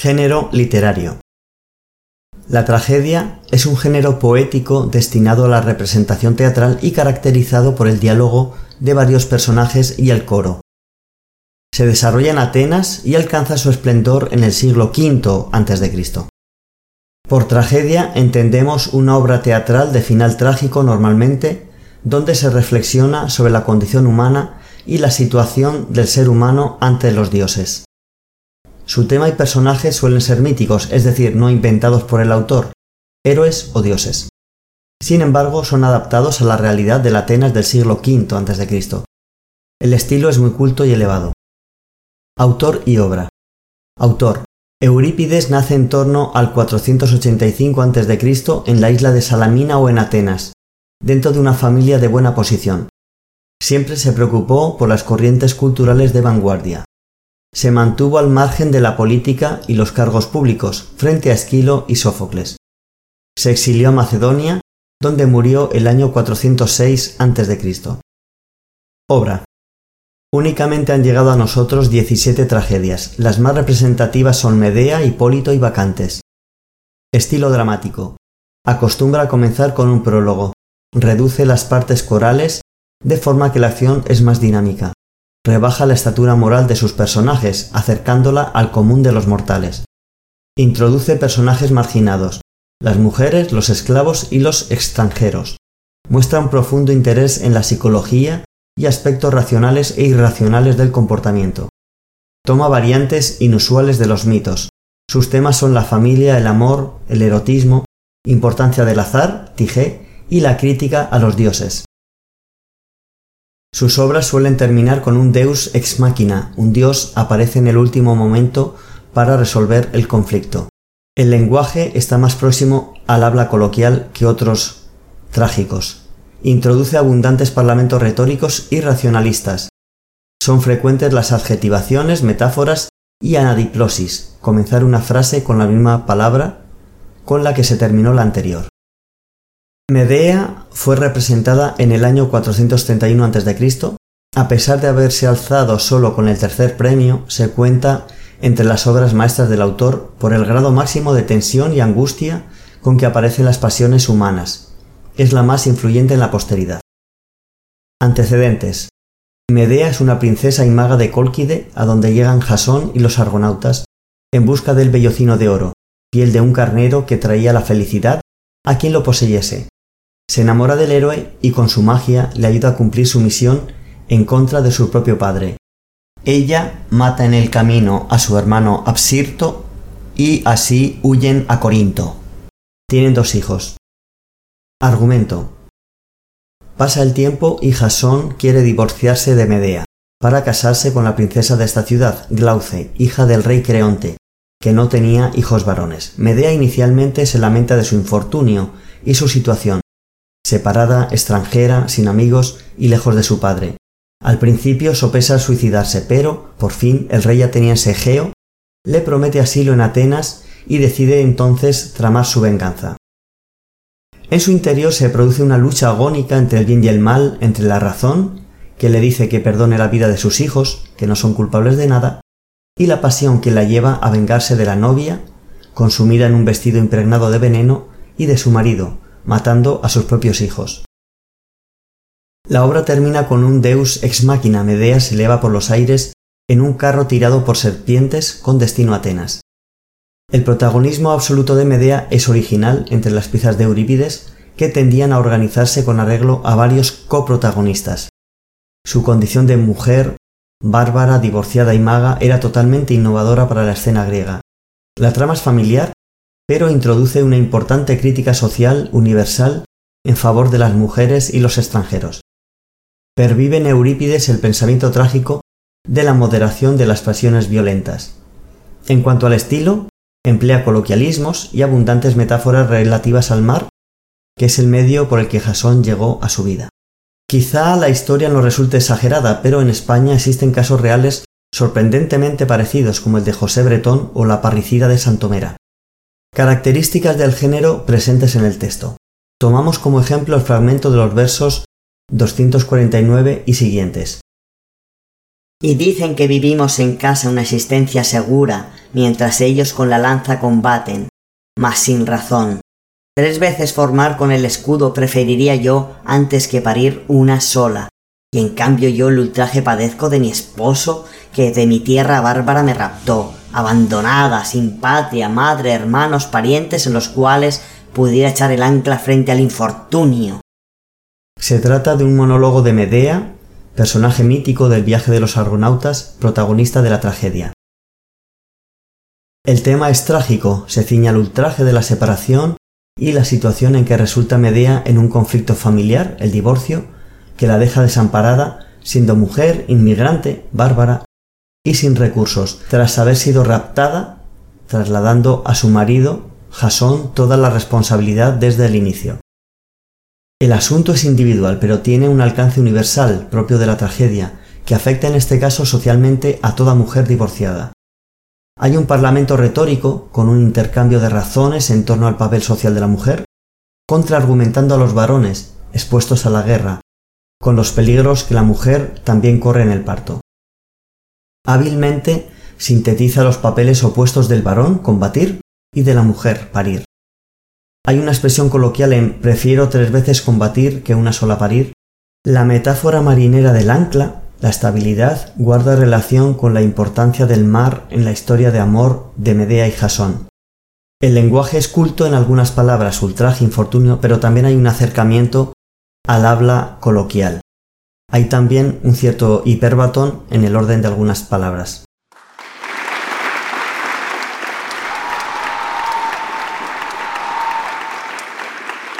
Género literario. La tragedia es un género poético destinado a la representación teatral y caracterizado por el diálogo de varios personajes y el coro. Se desarrolla en Atenas y alcanza su esplendor en el siglo V a.C. Por tragedia entendemos una obra teatral de final trágico normalmente, donde se reflexiona sobre la condición humana y la situación del ser humano ante los dioses. Su tema y personajes suelen ser míticos, es decir, no inventados por el autor, héroes o dioses. Sin embargo, son adaptados a la realidad del Atenas del siglo V a.C. El estilo es muy culto y elevado. Autor y obra. Autor. Eurípides nace en torno al 485 a.C. en la isla de Salamina o en Atenas, dentro de una familia de buena posición. Siempre se preocupó por las corrientes culturales de vanguardia se mantuvo al margen de la política y los cargos públicos frente a Esquilo y Sófocles. Se exilió a Macedonia, donde murió el año 406 a.C. Obra. Únicamente han llegado a nosotros 17 tragedias. Las más representativas son Medea, Hipólito y Vacantes. Estilo dramático. Acostumbra a comenzar con un prólogo. Reduce las partes corales de forma que la acción es más dinámica rebaja la estatura moral de sus personajes, acercándola al común de los mortales. Introduce personajes marginados, las mujeres, los esclavos y los extranjeros. Muestra un profundo interés en la psicología y aspectos racionales e irracionales del comportamiento. Toma variantes inusuales de los mitos. Sus temas son la familia, el amor, el erotismo, importancia del azar, Tige, y la crítica a los dioses. Sus obras suelen terminar con un deus ex machina, un dios aparece en el último momento para resolver el conflicto. El lenguaje está más próximo al habla coloquial que otros trágicos. Introduce abundantes parlamentos retóricos y racionalistas. Son frecuentes las adjetivaciones, metáforas y anadiplosis, comenzar una frase con la misma palabra con la que se terminó la anterior. Medea fue representada en el año 431 a.C. A pesar de haberse alzado solo con el tercer premio, se cuenta entre las obras maestras del autor por el grado máximo de tensión y angustia con que aparecen las pasiones humanas. Es la más influyente en la posteridad. Antecedentes. Medea es una princesa y maga de Cólquide a donde llegan Jasón y los argonautas en busca del bellocino de oro, piel de un carnero que traía la felicidad a quien lo poseyese, se enamora del héroe y con su magia le ayuda a cumplir su misión en contra de su propio padre. Ella mata en el camino a su hermano Absirto y así huyen a Corinto. Tienen dos hijos. Argumento. Pasa el tiempo y Jasón quiere divorciarse de Medea para casarse con la princesa de esta ciudad, Glauce, hija del rey Creonte, que no tenía hijos varones. Medea inicialmente se lamenta de su infortunio y su situación, separada, extranjera, sin amigos y lejos de su padre. Al principio sopesa suicidarse, pero, por fin, el rey ateniense Egeo le promete asilo en Atenas y decide entonces tramar su venganza. En su interior se produce una lucha agónica entre el bien y el mal, entre la razón, que le dice que perdone la vida de sus hijos, que no son culpables de nada, y la pasión que la lleva a vengarse de la novia, consumida en un vestido impregnado de veneno, y de su marido, matando a sus propios hijos. La obra termina con un Deus ex machina. Medea se eleva por los aires en un carro tirado por serpientes con destino a Atenas. El protagonismo absoluto de Medea es original entre las piezas de Eurípides que tendían a organizarse con arreglo a varios coprotagonistas. Su condición de mujer, bárbara, divorciada y maga era totalmente innovadora para la escena griega. La trama es familiar pero introduce una importante crítica social universal en favor de las mujeres y los extranjeros. Pervive en Eurípides el pensamiento trágico de la moderación de las pasiones violentas. En cuanto al estilo, emplea coloquialismos y abundantes metáforas relativas al mar, que es el medio por el que Jasón llegó a su vida. Quizá la historia no resulte exagerada, pero en España existen casos reales sorprendentemente parecidos como el de José Bretón o la parricida de Santomera. Características del género presentes en el texto. Tomamos como ejemplo el fragmento de los versos 249 y siguientes. Y dicen que vivimos en casa una existencia segura, mientras ellos con la lanza combaten, mas sin razón. Tres veces formar con el escudo preferiría yo antes que parir una sola, y en cambio yo el ultraje padezco de mi esposo que de mi tierra bárbara me raptó, abandonada, sin patria, madre, hermanos, parientes en los cuales pudiera echar el ancla frente al infortunio. Se trata de un monólogo de Medea, personaje mítico del viaje de los argonautas, protagonista de la tragedia. El tema es trágico, se ciña al ultraje de la separación y la situación en que resulta Medea en un conflicto familiar, el divorcio, que la deja desamparada, siendo mujer, inmigrante, bárbara y sin recursos, tras haber sido raptada, trasladando a su marido, Jasón, toda la responsabilidad desde el inicio. El asunto es individual, pero tiene un alcance universal propio de la tragedia, que afecta en este caso socialmente a toda mujer divorciada. Hay un parlamento retórico con un intercambio de razones en torno al papel social de la mujer, contraargumentando a los varones expuestos a la guerra, con los peligros que la mujer también corre en el parto. Hábilmente sintetiza los papeles opuestos del varón, combatir, y de la mujer, parir. Hay una expresión coloquial en prefiero tres veces combatir que una sola parir. La metáfora marinera del ancla, la estabilidad, guarda relación con la importancia del mar en la historia de amor de Medea y Jasón. El lenguaje es culto en algunas palabras, ultraje, infortunio, pero también hay un acercamiento al habla coloquial. Hay también un cierto hiperbatón en el orden de algunas palabras.